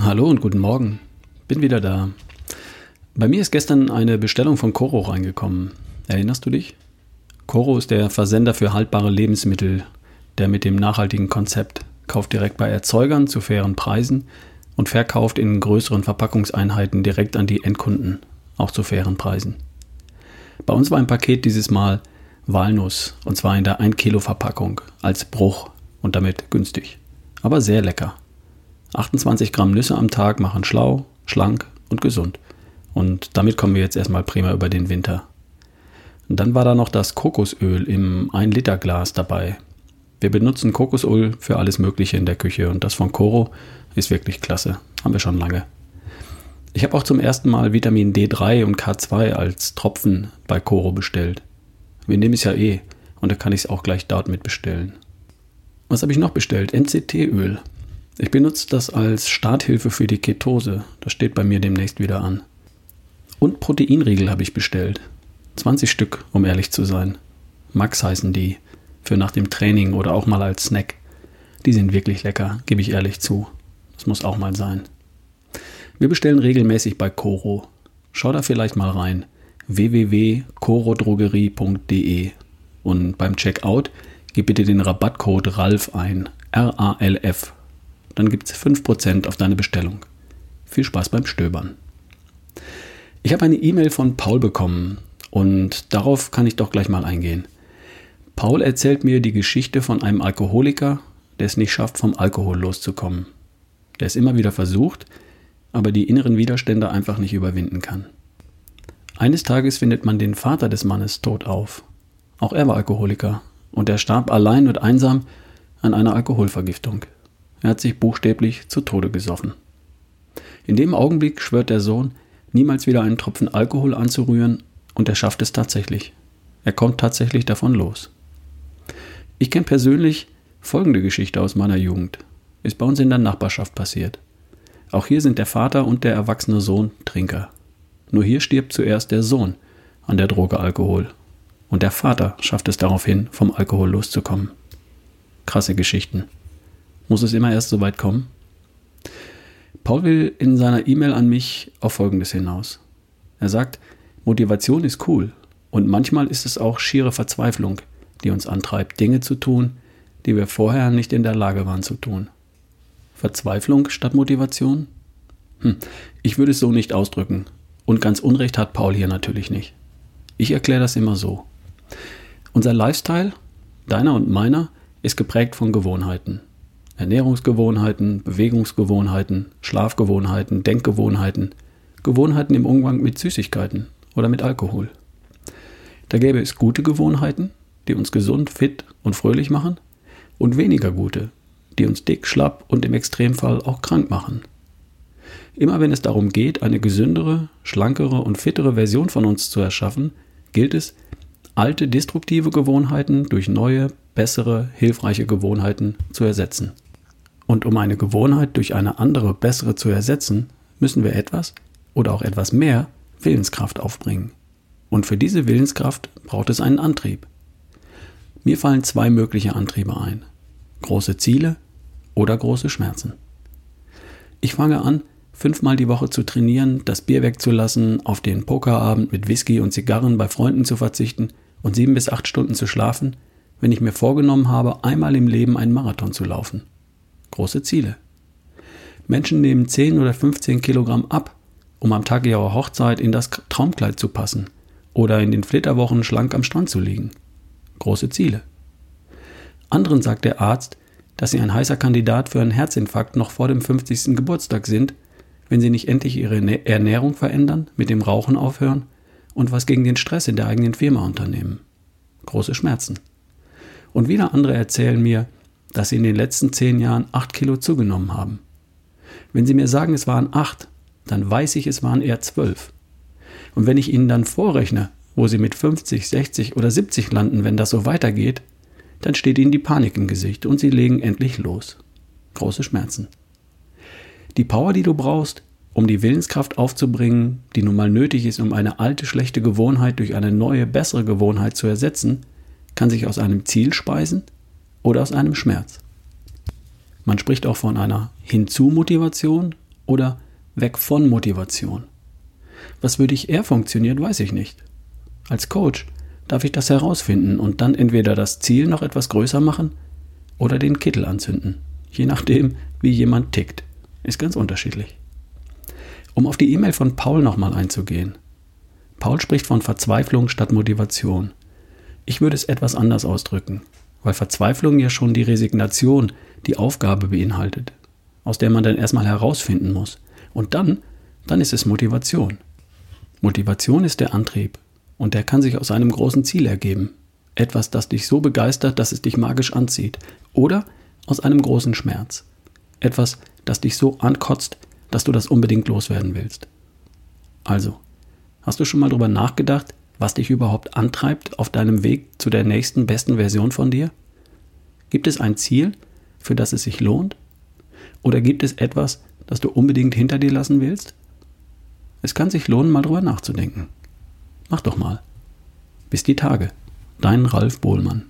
Hallo und guten Morgen. Bin wieder da. Bei mir ist gestern eine Bestellung von Coro reingekommen. Erinnerst du dich? Coro ist der Versender für haltbare Lebensmittel, der mit dem nachhaltigen Konzept kauft direkt bei Erzeugern zu fairen Preisen und verkauft in größeren Verpackungseinheiten direkt an die Endkunden, auch zu fairen Preisen. Bei uns war ein Paket dieses Mal Walnuss und zwar in der 1 Kilo Verpackung als Bruch und damit günstig, aber sehr lecker. 28 Gramm Nüsse am Tag machen schlau, schlank und gesund. Und damit kommen wir jetzt erstmal prima über den Winter. Und dann war da noch das Kokosöl im 1 Liter Glas dabei. Wir benutzen Kokosöl für alles Mögliche in der Küche und das von Coro ist wirklich klasse. Haben wir schon lange. Ich habe auch zum ersten Mal Vitamin D3 und K2 als Tropfen bei Coro bestellt. Wir nehmen es ja eh und da kann ich es auch gleich dort mit bestellen. Was habe ich noch bestellt? MCT-Öl. Ich benutze das als Starthilfe für die Ketose. Das steht bei mir demnächst wieder an. Und Proteinriegel habe ich bestellt. 20 Stück, um ehrlich zu sein. Max heißen die. Für nach dem Training oder auch mal als Snack. Die sind wirklich lecker, gebe ich ehrlich zu. Das muss auch mal sein. Wir bestellen regelmäßig bei Coro. Schau da vielleicht mal rein. www.corodrogerie.de und beim Checkout gib bitte den Rabattcode RALF ein. R-A-L-F dann gibt es 5% auf deine Bestellung. Viel Spaß beim Stöbern. Ich habe eine E-Mail von Paul bekommen und darauf kann ich doch gleich mal eingehen. Paul erzählt mir die Geschichte von einem Alkoholiker, der es nicht schafft, vom Alkohol loszukommen. Der es immer wieder versucht, aber die inneren Widerstände einfach nicht überwinden kann. Eines Tages findet man den Vater des Mannes tot auf. Auch er war Alkoholiker und er starb allein und einsam an einer Alkoholvergiftung. Er hat sich buchstäblich zu Tode gesoffen. In dem Augenblick schwört der Sohn, niemals wieder einen Tropfen Alkohol anzurühren, und er schafft es tatsächlich. Er kommt tatsächlich davon los. Ich kenne persönlich folgende Geschichte aus meiner Jugend. Ist bei uns in der Nachbarschaft passiert. Auch hier sind der Vater und der erwachsene Sohn Trinker. Nur hier stirbt zuerst der Sohn an der Droge Alkohol. Und der Vater schafft es daraufhin, vom Alkohol loszukommen. Krasse Geschichten. Muss es immer erst so weit kommen? Paul will in seiner E-Mail an mich auf Folgendes hinaus. Er sagt, Motivation ist cool und manchmal ist es auch schiere Verzweiflung, die uns antreibt, Dinge zu tun, die wir vorher nicht in der Lage waren zu tun. Verzweiflung statt Motivation? Hm, ich würde es so nicht ausdrücken. Und ganz Unrecht hat Paul hier natürlich nicht. Ich erkläre das immer so. Unser Lifestyle, deiner und meiner, ist geprägt von Gewohnheiten. Ernährungsgewohnheiten, Bewegungsgewohnheiten, Schlafgewohnheiten, Denkgewohnheiten, Gewohnheiten im Umgang mit Süßigkeiten oder mit Alkohol. Da gäbe es gute Gewohnheiten, die uns gesund, fit und fröhlich machen, und weniger gute, die uns dick, schlapp und im Extremfall auch krank machen. Immer wenn es darum geht, eine gesündere, schlankere und fittere Version von uns zu erschaffen, gilt es, alte destruktive Gewohnheiten durch neue, bessere, hilfreiche Gewohnheiten zu ersetzen. Und um eine Gewohnheit durch eine andere, bessere zu ersetzen, müssen wir etwas oder auch etwas mehr Willenskraft aufbringen. Und für diese Willenskraft braucht es einen Antrieb. Mir fallen zwei mögliche Antriebe ein. Große Ziele oder große Schmerzen. Ich fange an, fünfmal die Woche zu trainieren, das Bier wegzulassen, auf den Pokerabend mit Whisky und Zigarren bei Freunden zu verzichten und sieben bis acht Stunden zu schlafen, wenn ich mir vorgenommen habe, einmal im Leben einen Marathon zu laufen große Ziele. Menschen nehmen 10 oder 15 Kilogramm ab, um am Tag ihrer Hochzeit in das Traumkleid zu passen oder in den Flitterwochen schlank am Strand zu liegen. Große Ziele. Anderen sagt der Arzt, dass sie ein heißer Kandidat für einen Herzinfarkt noch vor dem 50. Geburtstag sind, wenn sie nicht endlich ihre Ernährung verändern, mit dem Rauchen aufhören und was gegen den Stress in der eigenen Firma unternehmen. Große Schmerzen. Und wieder andere erzählen mir, dass sie in den letzten zehn Jahren acht Kilo zugenommen haben. Wenn sie mir sagen, es waren acht, dann weiß ich, es waren eher zwölf. Und wenn ich ihnen dann vorrechne, wo sie mit 50, 60 oder 70 landen, wenn das so weitergeht, dann steht ihnen die Panik im Gesicht und sie legen endlich los. Große Schmerzen. Die Power, die du brauchst, um die Willenskraft aufzubringen, die nun mal nötig ist, um eine alte, schlechte Gewohnheit durch eine neue, bessere Gewohnheit zu ersetzen, kann sich aus einem Ziel speisen, oder aus einem Schmerz. Man spricht auch von einer Hinzu-Motivation oder weg von Motivation? Was für dich eher funktioniert, weiß ich nicht. Als Coach darf ich das herausfinden und dann entweder das Ziel noch etwas größer machen oder den Kittel anzünden. Je nachdem, wie jemand tickt. Ist ganz unterschiedlich. Um auf die E-Mail von Paul nochmal einzugehen. Paul spricht von Verzweiflung statt Motivation. Ich würde es etwas anders ausdrücken, weil Verzweiflung ja schon die Resignation, die Aufgabe beinhaltet, aus der man dann erstmal herausfinden muss. Und dann, dann ist es Motivation. Motivation ist der Antrieb und der kann sich aus einem großen Ziel ergeben. Etwas, das dich so begeistert, dass es dich magisch anzieht. Oder aus einem großen Schmerz. Etwas, das dich so ankotzt, dass du das unbedingt loswerden willst. Also, hast du schon mal darüber nachgedacht, was dich überhaupt antreibt auf deinem Weg zu der nächsten besten Version von dir? Gibt es ein Ziel, für das es sich lohnt? Oder gibt es etwas, das du unbedingt hinter dir lassen willst? Es kann sich lohnen, mal drüber nachzudenken. Mach doch mal. Bis die Tage. Dein Ralf Bohlmann.